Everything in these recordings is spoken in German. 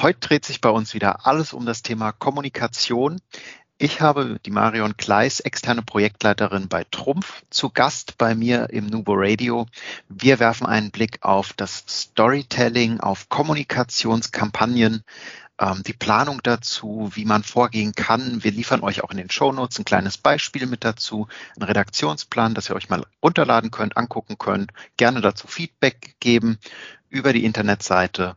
Heute dreht sich bei uns wieder alles um das Thema Kommunikation. Ich habe die Marion Kleis, externe Projektleiterin bei Trumpf, zu Gast bei mir im Nubo Radio. Wir werfen einen Blick auf das Storytelling, auf Kommunikationskampagnen, ähm, die Planung dazu, wie man vorgehen kann. Wir liefern euch auch in den Show Notes ein kleines Beispiel mit dazu, einen Redaktionsplan, dass ihr euch mal runterladen könnt, angucken könnt, gerne dazu Feedback geben über die Internetseite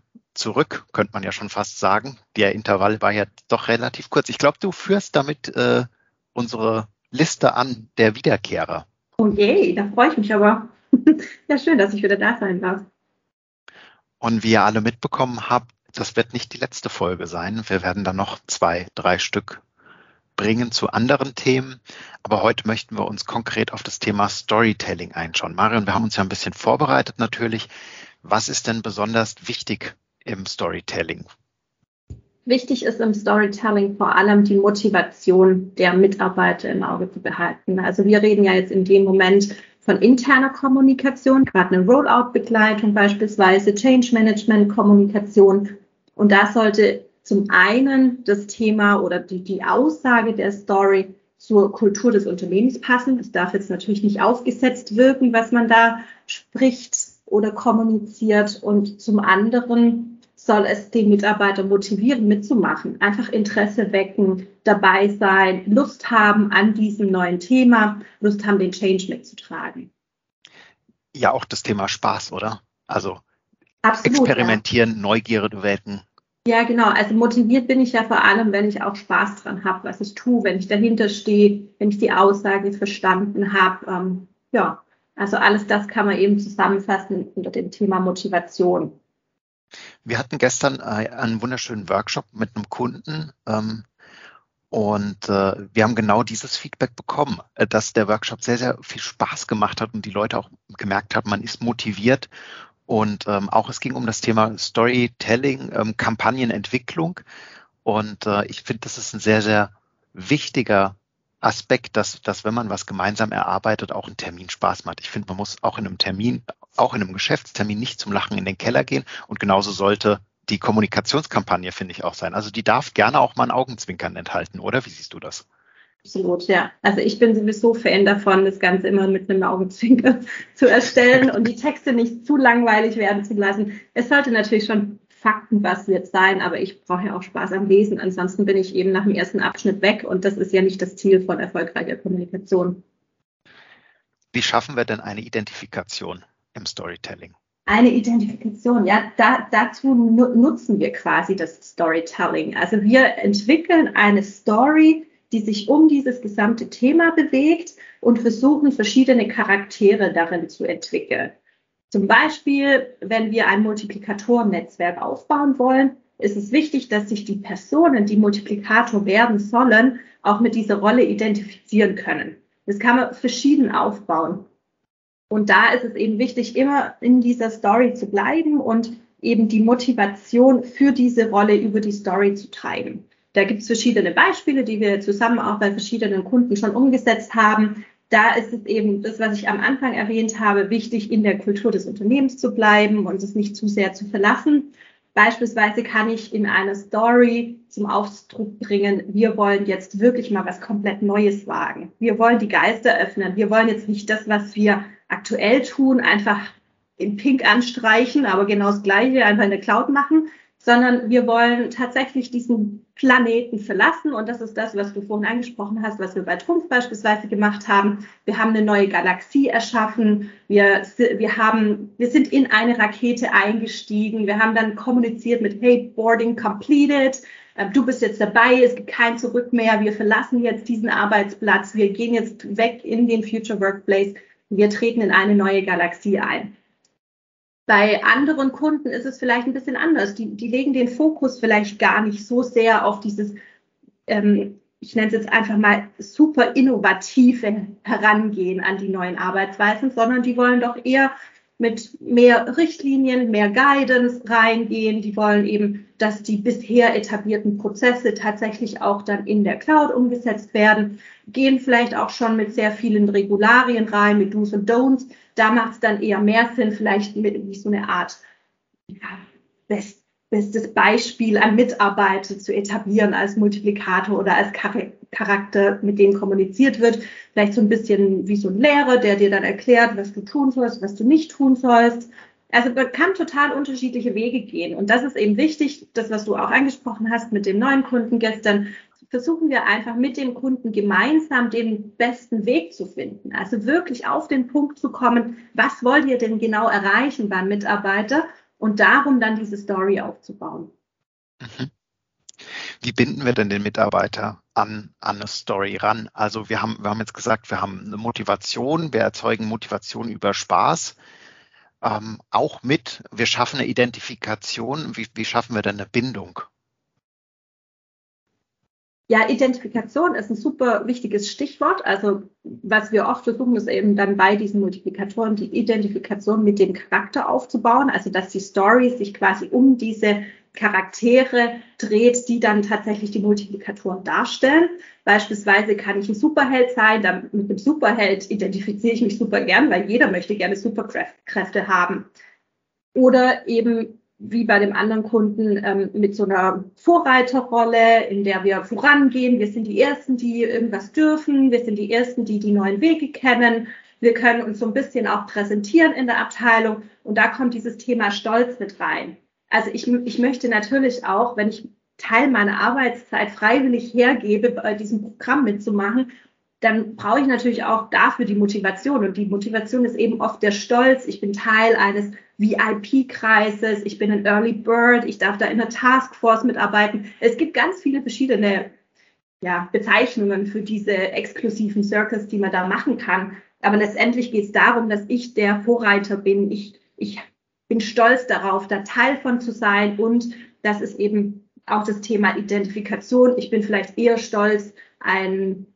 zurück, könnte man ja schon fast sagen. Der Intervall war ja doch relativ kurz. Ich glaube, du führst damit äh, unsere Liste an der Wiederkehrer. Oh je, da freue ich mich aber. ja, schön, dass ich wieder da sein darf. Und wie ihr alle mitbekommen habt, das wird nicht die letzte Folge sein. Wir werden dann noch zwei, drei Stück bringen zu anderen Themen. Aber heute möchten wir uns konkret auf das Thema Storytelling einschauen. Marion, wir haben uns ja ein bisschen vorbereitet natürlich. Was ist denn besonders wichtig im Storytelling? Wichtig ist im Storytelling vor allem die Motivation der Mitarbeiter im Auge zu behalten. Also wir reden ja jetzt in dem Moment von interner Kommunikation, gerade eine Rollout-Begleitung beispielsweise, Change Management-Kommunikation. Und da sollte zum einen das Thema oder die, die Aussage der Story zur Kultur des Unternehmens passen. Es darf jetzt natürlich nicht aufgesetzt wirken, was man da spricht oder kommuniziert. Und zum anderen soll es den Mitarbeiter motivieren, mitzumachen, einfach Interesse wecken, dabei sein, Lust haben an diesem neuen Thema, Lust haben, den Change mitzutragen. Ja, auch das Thema Spaß, oder? Also Absolut, experimentieren, ja. Neugierde wecken. Ja, genau. Also motiviert bin ich ja vor allem, wenn ich auch Spaß dran habe, was ich tue, wenn ich dahinter stehe, wenn ich die Aussage verstanden habe. Ähm, ja, also alles das kann man eben zusammenfassen unter dem Thema Motivation. Wir hatten gestern äh, einen wunderschönen Workshop mit einem Kunden ähm, und äh, wir haben genau dieses Feedback bekommen, äh, dass der Workshop sehr, sehr viel Spaß gemacht hat und die Leute auch gemerkt haben, man ist motiviert. Und ähm, auch es ging um das Thema Storytelling, ähm, Kampagnenentwicklung. Und äh, ich finde, das ist ein sehr, sehr wichtiger Aspekt, dass, dass wenn man was gemeinsam erarbeitet, auch ein Termin Spaß macht. Ich finde, man muss auch in einem Termin, auch in einem Geschäftstermin nicht zum Lachen in den Keller gehen. Und genauso sollte die Kommunikationskampagne, finde ich, auch sein. Also die darf gerne auch mal ein Augenzwinkern enthalten, oder? Wie siehst du das? Absolut, ja. Also ich bin sowieso Fan davon, das Ganze immer mit einem Augenzwinker zu erstellen und die Texte nicht zu langweilig werden zu lassen. Es sollte natürlich schon faktenbasiert sein, aber ich brauche ja auch Spaß am Lesen. Ansonsten bin ich eben nach dem ersten Abschnitt weg und das ist ja nicht das Ziel von erfolgreicher Kommunikation. Wie schaffen wir denn eine Identifikation im Storytelling? Eine Identifikation, ja, da, dazu nutzen wir quasi das Storytelling. Also wir entwickeln eine Story, die sich um dieses gesamte Thema bewegt und versuchen, verschiedene Charaktere darin zu entwickeln. Zum Beispiel, wenn wir ein Multiplikatorennetzwerk aufbauen wollen, ist es wichtig, dass sich die Personen, die Multiplikator werden sollen, auch mit dieser Rolle identifizieren können. Das kann man verschieden aufbauen. Und da ist es eben wichtig, immer in dieser Story zu bleiben und eben die Motivation für diese Rolle über die Story zu treiben. Da gibt es verschiedene Beispiele, die wir zusammen auch bei verschiedenen Kunden schon umgesetzt haben da ist es eben das, was ich am Anfang erwähnt habe, wichtig, in der Kultur des Unternehmens zu bleiben und es nicht zu sehr zu verlassen. Beispielsweise kann ich in einer Story zum Ausdruck bringen, wir wollen jetzt wirklich mal was komplett Neues wagen. Wir wollen die Geister öffnen. Wir wollen jetzt nicht das, was wir aktuell tun, einfach in Pink anstreichen, aber genau das Gleiche einfach in der Cloud machen, sondern wir wollen tatsächlich diesen Planeten verlassen. Und das ist das, was du vorhin angesprochen hast, was wir bei Trumpf beispielsweise gemacht haben. Wir haben eine neue Galaxie erschaffen. Wir, wir, haben, wir sind in eine Rakete eingestiegen. Wir haben dann kommuniziert mit, hey, Boarding completed. Ähm, du bist jetzt dabei. Es gibt kein Zurück mehr. Wir verlassen jetzt diesen Arbeitsplatz. Wir gehen jetzt weg in den Future Workplace. Wir treten in eine neue Galaxie ein. Bei anderen Kunden ist es vielleicht ein bisschen anders. Die, die legen den Fokus vielleicht gar nicht so sehr auf dieses ähm, ich nenne es jetzt einfach mal super innovative Herangehen an die neuen Arbeitsweisen, sondern die wollen doch eher mit mehr Richtlinien, mehr Guidance reingehen. Die wollen eben, dass die bisher etablierten Prozesse tatsächlich auch dann in der Cloud umgesetzt werden, gehen vielleicht auch schon mit sehr vielen Regularien rein, mit Do's und Don'ts. Da macht es dann eher mehr Sinn, vielleicht mit wie so eine Art ja, Best bestes Beispiel an Mitarbeiter zu etablieren als Multiplikator oder als Charakter, mit dem kommuniziert wird. Vielleicht so ein bisschen wie so ein Lehrer, der dir dann erklärt, was du tun sollst, was du nicht tun sollst. Also man kann total unterschiedliche Wege gehen. Und das ist eben wichtig, das, was du auch angesprochen hast mit dem neuen Kunden gestern, versuchen wir einfach mit dem Kunden gemeinsam den besten Weg zu finden. Also wirklich auf den Punkt zu kommen, was wollt ihr denn genau erreichen beim Mitarbeiter und darum dann diese Story aufzubauen. Mhm. Wie binden wir denn den Mitarbeiter an, an eine Story ran? Also wir haben, wir haben jetzt gesagt, wir haben eine Motivation, wir erzeugen Motivation über Spaß. Ähm, auch mit, wir schaffen eine Identifikation. Wie, wie schaffen wir denn eine Bindung? Ja, Identifikation ist ein super wichtiges Stichwort. Also was wir oft versuchen, ist eben dann bei diesen Multiplikatoren die Identifikation mit dem Charakter aufzubauen. Also dass die Story sich quasi um diese Charaktere dreht, die dann tatsächlich die Multiplikatoren darstellen. Beispielsweise kann ich ein Superheld sein. Dann mit einem Superheld identifiziere ich mich super gern, weil jeder möchte gerne Superkräfte haben. Oder eben wie bei dem anderen Kunden ähm, mit so einer Vorreiterrolle, in der wir vorangehen. Wir sind die Ersten, die irgendwas dürfen. Wir sind die Ersten, die die neuen Wege kennen. Wir können uns so ein bisschen auch präsentieren in der Abteilung. Und da kommt dieses Thema Stolz mit rein. Also ich, ich möchte natürlich auch, wenn ich Teil meiner Arbeitszeit freiwillig hergebe, bei diesem Programm mitzumachen, dann brauche ich natürlich auch dafür die Motivation. Und die Motivation ist eben oft der Stolz. Ich bin Teil eines VIP-Kreises, ich bin ein Early Bird, ich darf da in der Taskforce mitarbeiten. Es gibt ganz viele verschiedene ja, Bezeichnungen für diese exklusiven Circles, die man da machen kann. Aber letztendlich geht es darum, dass ich der Vorreiter bin. Ich, ich bin stolz darauf, da Teil von zu sein. Und das ist eben auch das Thema Identifikation. Ich bin vielleicht eher stolz, ein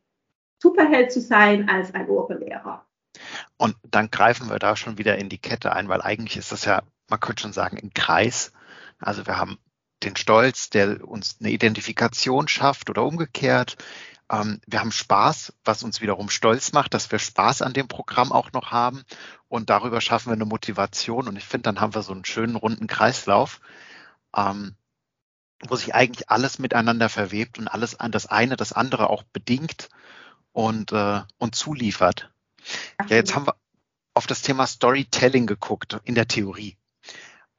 Superheld zu sein als ein Oberlehrer. Und dann greifen wir da schon wieder in die Kette ein, weil eigentlich ist das ja, man könnte schon sagen, ein Kreis. Also wir haben den Stolz, der uns eine Identifikation schafft oder umgekehrt. Ähm, wir haben Spaß, was uns wiederum stolz macht, dass wir Spaß an dem Programm auch noch haben. Und darüber schaffen wir eine Motivation. Und ich finde, dann haben wir so einen schönen runden Kreislauf, ähm, wo sich eigentlich alles miteinander verwebt und alles an das eine, das andere auch bedingt und, äh, und zuliefert. Ja, jetzt haben wir auf das Thema Storytelling geguckt in der Theorie.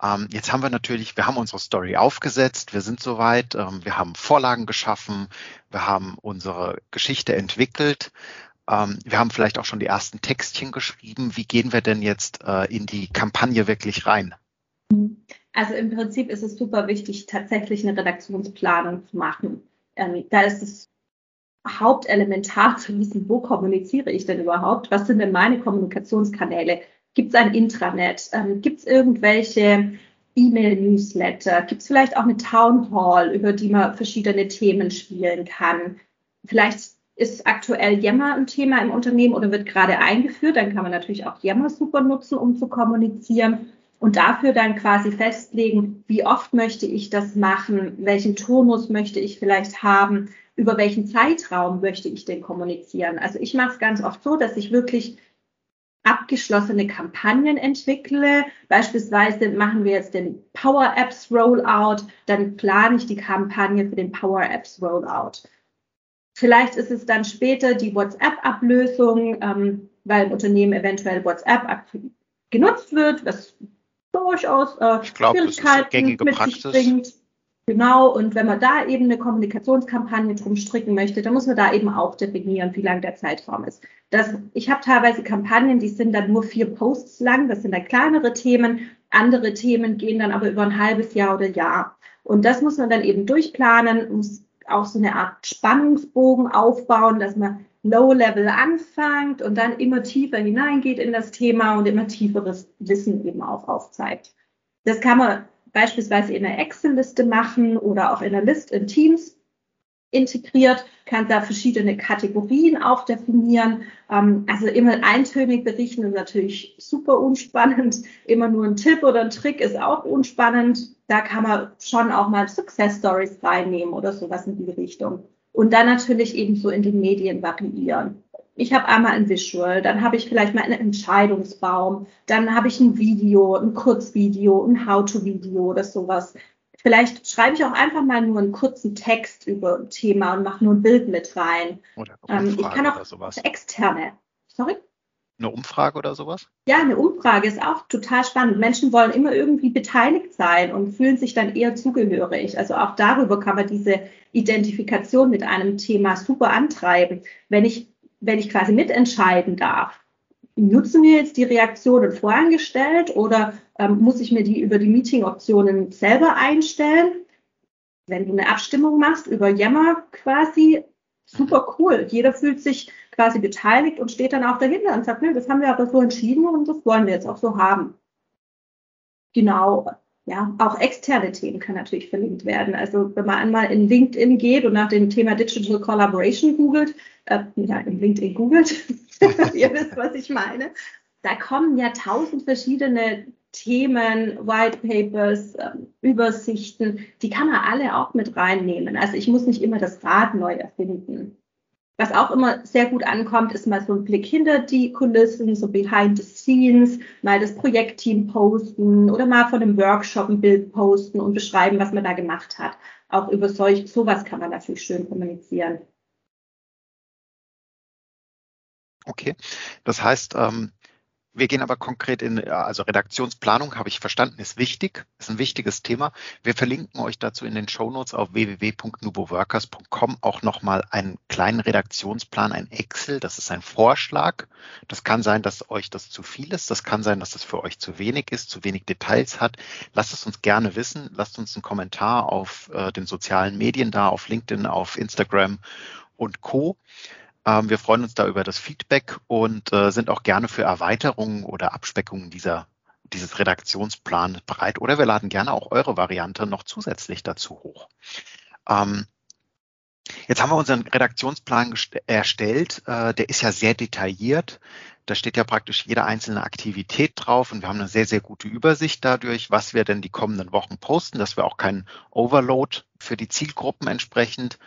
Ähm, jetzt haben wir natürlich, wir haben unsere Story aufgesetzt, wir sind soweit, ähm, wir haben Vorlagen geschaffen, wir haben unsere Geschichte entwickelt, ähm, wir haben vielleicht auch schon die ersten Textchen geschrieben. Wie gehen wir denn jetzt äh, in die Kampagne wirklich rein? Also im Prinzip ist es super wichtig, tatsächlich eine Redaktionsplanung zu machen. Ähm, da ist es hauptelementar zu wissen, wo kommuniziere ich denn überhaupt? Was sind denn meine Kommunikationskanäle? Gibt es ein Intranet? Ähm, Gibt es irgendwelche E-Mail-Newsletter? Gibt es vielleicht auch eine Town Hall, über die man verschiedene Themen spielen kann? Vielleicht ist aktuell Yammer ein Thema im Unternehmen oder wird gerade eingeführt. Dann kann man natürlich auch Yammer super nutzen, um zu kommunizieren und dafür dann quasi festlegen, wie oft möchte ich das machen, welchen Tonus möchte ich vielleicht haben, über welchen Zeitraum möchte ich denn kommunizieren. Also ich mache es ganz oft so, dass ich wirklich abgeschlossene Kampagnen entwickle. Beispielsweise machen wir jetzt den Power Apps Rollout, dann plane ich die Kampagne für den Power Apps Rollout. Vielleicht ist es dann später die WhatsApp-Ablösung, ähm, weil im Unternehmen eventuell WhatsApp genutzt wird, was durchaus äh, glaub, Schwierigkeiten mit Praxis. sich bringt. Genau, und wenn man da eben eine Kommunikationskampagne drum stricken möchte, dann muss man da eben auch definieren, wie lang der Zeitraum ist. Das, ich habe teilweise Kampagnen, die sind dann nur vier Posts lang, das sind dann kleinere Themen, andere Themen gehen dann aber über ein halbes Jahr oder Jahr. Und das muss man dann eben durchplanen, muss auch so eine Art Spannungsbogen aufbauen, dass man Low-Level anfängt und dann immer tiefer hineingeht in das Thema und immer tieferes Wissen eben auch aufzeigt. Das kann man beispielsweise in einer Excel-Liste machen oder auch in einer List in Teams. integriert, kann da verschiedene Kategorien auch definieren. Ähm, also immer eintönig berichten ist natürlich super unspannend. Immer nur ein Tipp oder ein Trick ist auch unspannend. Da kann man schon auch mal Success Stories reinnehmen oder sowas in die Richtung. Und dann natürlich eben so in den Medien variieren. Ich habe einmal ein Visual, dann habe ich vielleicht mal einen Entscheidungsbaum, dann habe ich ein Video, ein Kurzvideo, ein How-to-Video oder sowas. Vielleicht schreibe ich auch einfach mal nur einen kurzen Text über ein Thema und mache nur ein Bild mit rein. Oder ähm, ich kann auch sowas. externe. Sorry? Eine Umfrage oder sowas? Ja, eine Umfrage ist auch total spannend. Menschen wollen immer irgendwie beteiligt sein und fühlen sich dann eher zugehörig. Also auch darüber kann man diese Identifikation mit einem Thema super antreiben. Wenn ich, wenn ich quasi mitentscheiden darf, nutzen wir jetzt die Reaktionen vorangestellt oder ähm, muss ich mir die über die Meeting-Optionen selber einstellen? Wenn du eine Abstimmung machst über Yammer quasi, super cool. Jeder fühlt sich quasi beteiligt und steht dann auch dahinter und sagt, nö, das haben wir aber so entschieden und das wollen wir jetzt auch so haben. Genau. Ja, auch externe Themen können natürlich verlinkt werden. Also wenn man einmal in LinkedIn geht und nach dem Thema Digital Collaboration googelt, äh, ja, in LinkedIn googelt, ihr wisst, was ich meine, da kommen ja tausend verschiedene Themen, White Papers, ähm, Übersichten, die kann man alle auch mit reinnehmen. Also ich muss nicht immer das Rad neu erfinden. Was auch immer sehr gut ankommt, ist mal so ein Blick hinter die Kulissen, so behind the scenes, mal das Projektteam posten oder mal von einem Workshop ein Bild posten und beschreiben, was man da gemacht hat. Auch über solch, sowas kann man natürlich schön kommunizieren. Okay, das heißt, ähm, wir gehen aber konkret in, also Redaktionsplanung habe ich verstanden, ist wichtig, ist ein wichtiges Thema. Wir verlinken euch dazu in den Shownotes auf www.nuboworkers.com auch nochmal einen kleinen Redaktionsplan, ein Excel. Das ist ein Vorschlag. Das kann sein, dass euch das zu viel ist. Das kann sein, dass das für euch zu wenig ist, zu wenig Details hat. Lasst es uns gerne wissen. Lasst uns einen Kommentar auf äh, den sozialen Medien da, auf LinkedIn, auf Instagram und Co. Ähm, wir freuen uns da über das Feedback und äh, sind auch gerne für Erweiterungen oder Abspeckungen dieser dieses Redaktionsplan bereit oder wir laden gerne auch eure Variante noch zusätzlich dazu hoch. Ähm, jetzt haben wir unseren Redaktionsplan erstellt. Äh, der ist ja sehr detailliert. Da steht ja praktisch jede einzelne Aktivität drauf und wir haben eine sehr, sehr gute Übersicht dadurch, was wir denn die kommenden Wochen posten, dass wir auch keinen Overload für die Zielgruppen entsprechend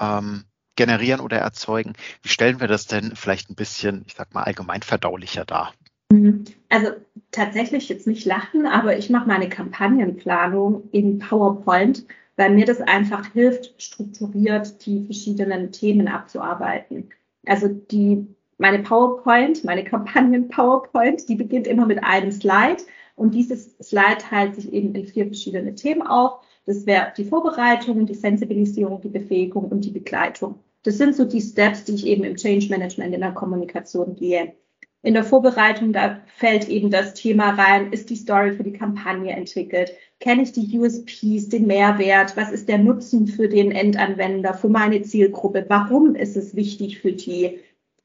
ähm, generieren oder erzeugen. Wie stellen wir das denn vielleicht ein bisschen, ich sag mal, allgemein verdaulicher dar? Mhm. Also tatsächlich jetzt nicht lachen, aber ich mache meine Kampagnenplanung in PowerPoint, weil mir das einfach hilft, strukturiert die verschiedenen Themen abzuarbeiten. Also die, meine PowerPoint, meine Kampagnen-PowerPoint, die beginnt immer mit einem Slide und dieses Slide teilt sich eben in vier verschiedene Themen auf. Das wäre die Vorbereitung, die Sensibilisierung, die Befähigung und die Begleitung. Das sind so die Steps, die ich eben im Change Management in der Kommunikation gehe. In der Vorbereitung, da fällt eben das Thema rein, ist die Story für die Kampagne entwickelt? Kenne ich die USPs, den Mehrwert? Was ist der Nutzen für den Endanwender, für meine Zielgruppe? Warum ist es wichtig für die?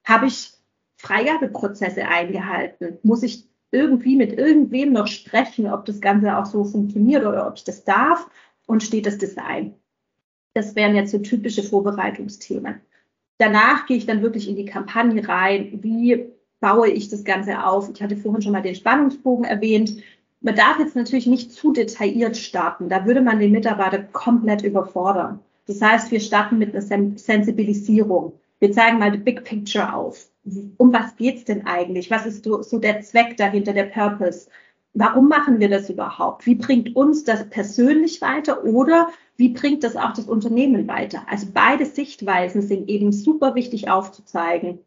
Habe ich Freigabeprozesse eingehalten? Muss ich irgendwie mit irgendwem noch sprechen, ob das Ganze auch so funktioniert oder ob ich das darf? Und steht das Design? Das wären jetzt so typische Vorbereitungsthemen. Danach gehe ich dann wirklich in die Kampagne rein. Wie baue ich das Ganze auf? Ich hatte vorhin schon mal den Spannungsbogen erwähnt. Man darf jetzt natürlich nicht zu detailliert starten. Da würde man den Mitarbeiter komplett überfordern. Das heißt, wir starten mit einer Sensibilisierung. Wir zeigen mal die Big Picture auf. Um was geht's denn eigentlich? Was ist so der Zweck dahinter, der Purpose? Warum machen wir das überhaupt? Wie bringt uns das persönlich weiter oder wie bringt das auch das Unternehmen weiter? Also beide Sichtweisen sind eben super wichtig aufzuzeigen.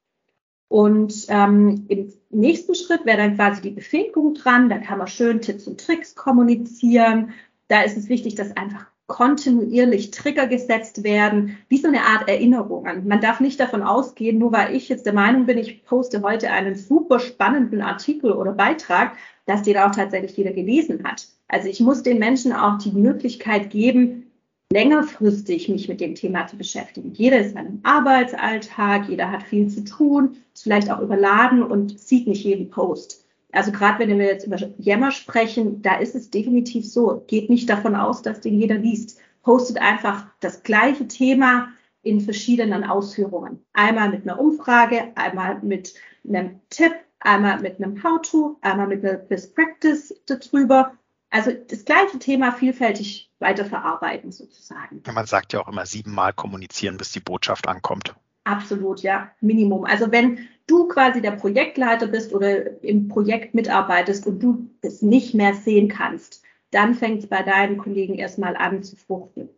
Und ähm, im nächsten Schritt wäre dann quasi die Befähigung dran. Da kann man schön Tipps und Tricks kommunizieren. Da ist es wichtig, dass einfach kontinuierlich Trigger gesetzt werden, wie so eine Art Erinnerungen. Man darf nicht davon ausgehen, nur weil ich jetzt der Meinung bin, ich poste heute einen super spannenden Artikel oder Beitrag, dass den auch tatsächlich jeder gelesen hat. Also ich muss den Menschen auch die Möglichkeit geben, längerfristig mich mit dem Thema zu beschäftigen. Jeder ist in einem Arbeitsalltag, jeder hat viel zu tun, ist vielleicht auch überladen und sieht nicht jeden Post. Also gerade wenn wir jetzt über Yammer sprechen, da ist es definitiv so. Geht nicht davon aus, dass den jeder liest. postet einfach das gleiche Thema in verschiedenen Ausführungen. Einmal mit einer Umfrage, einmal mit einem Tipp, einmal mit einem How-to, einmal mit einer Best Practice darüber. Also das gleiche Thema vielfältig weiterverarbeiten sozusagen. Man sagt ja auch immer siebenmal kommunizieren, bis die Botschaft ankommt. Absolut, ja, Minimum. Also wenn du quasi der Projektleiter bist oder im Projekt mitarbeitest und du es nicht mehr sehen kannst, dann fängt es bei deinen Kollegen erstmal an zu fruchten.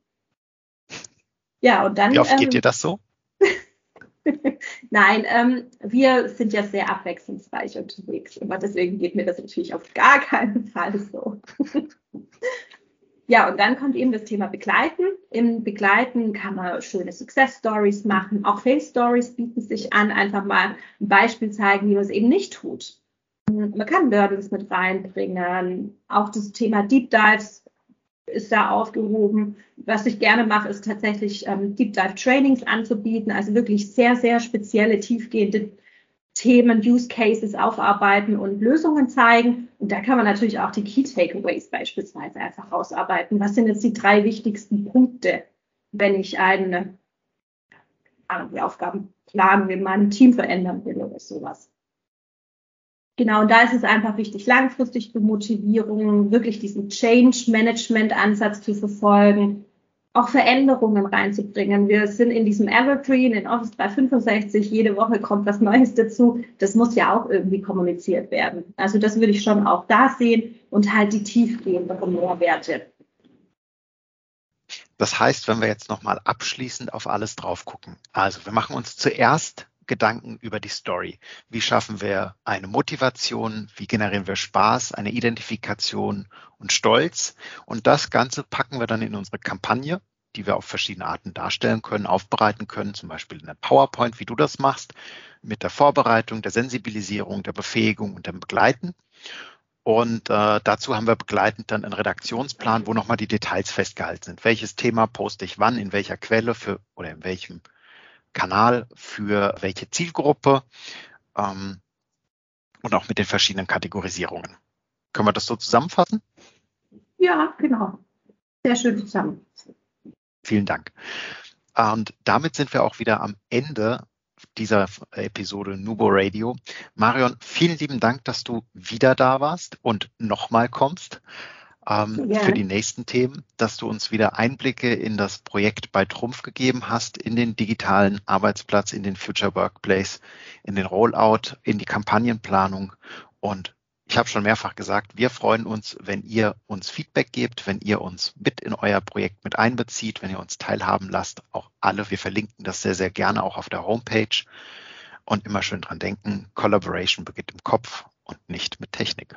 Ja, und dann. Wie oft ähm, geht dir das so? Nein, ähm, wir sind ja sehr abwechslungsreich unterwegs. Aber deswegen geht mir das natürlich auf gar keinen Fall so. ja, und dann kommt eben das Thema Begleiten. Im Begleiten kann man schöne Success Stories machen. Auch Fail Stories bieten sich an. Einfach mal ein Beispiel zeigen, wie man es eben nicht tut. Man kann Learnings mit reinbringen. Auch das Thema Deep Dives ist da aufgehoben. Was ich gerne mache, ist tatsächlich ähm, Deep Dive Trainings anzubieten, also wirklich sehr, sehr spezielle, tiefgehende Themen, Use Cases aufarbeiten und Lösungen zeigen. Und da kann man natürlich auch die Key Takeaways beispielsweise einfach rausarbeiten. Was sind jetzt die drei wichtigsten Punkte, wenn ich eine, die Aufgaben planen will, mein Team verändern will oder sowas. Genau, und da ist es einfach wichtig, langfristig für Motivierung, wirklich diesen Change-Management-Ansatz zu verfolgen, auch Veränderungen reinzubringen. Wir sind in diesem Evergreen, in Office 365, jede Woche kommt was Neues dazu. Das muss ja auch irgendwie kommuniziert werden. Also das würde ich schon auch da sehen und halt die tiefgehenden Mehrwerte. Das heißt, wenn wir jetzt nochmal abschließend auf alles drauf gucken. Also wir machen uns zuerst Gedanken über die Story. Wie schaffen wir eine Motivation? Wie generieren wir Spaß, eine Identifikation und Stolz? Und das Ganze packen wir dann in unsere Kampagne, die wir auf verschiedene Arten darstellen können, aufbereiten können, zum Beispiel in der PowerPoint, wie du das machst, mit der Vorbereitung, der Sensibilisierung, der Befähigung und dem Begleiten. Und äh, dazu haben wir begleitend dann einen Redaktionsplan, wo nochmal die Details festgehalten sind. Welches Thema poste ich wann, in welcher Quelle für oder in welchem Kanal für welche Zielgruppe ähm, und auch mit den verschiedenen Kategorisierungen. Können wir das so zusammenfassen? Ja, genau. Sehr schön zusammen. Vielen Dank. Und damit sind wir auch wieder am Ende dieser Episode Nubo Radio. Marion, vielen lieben Dank, dass du wieder da warst und nochmal kommst ähm, ja. für die nächsten Themen, dass du uns wieder Einblicke in das Projekt bei Trumpf gegeben hast, in den digitalen Arbeitsplatz, in den Future Workplace, in den Rollout, in die Kampagnenplanung. Und ich habe schon mehrfach gesagt, wir freuen uns, wenn ihr uns Feedback gebt, wenn ihr uns mit in euer Projekt mit einbezieht, wenn ihr uns teilhaben lasst. Auch alle, wir verlinken das sehr, sehr gerne auch auf der Homepage. Und immer schön dran denken, Collaboration beginnt im Kopf und nicht mit Technik.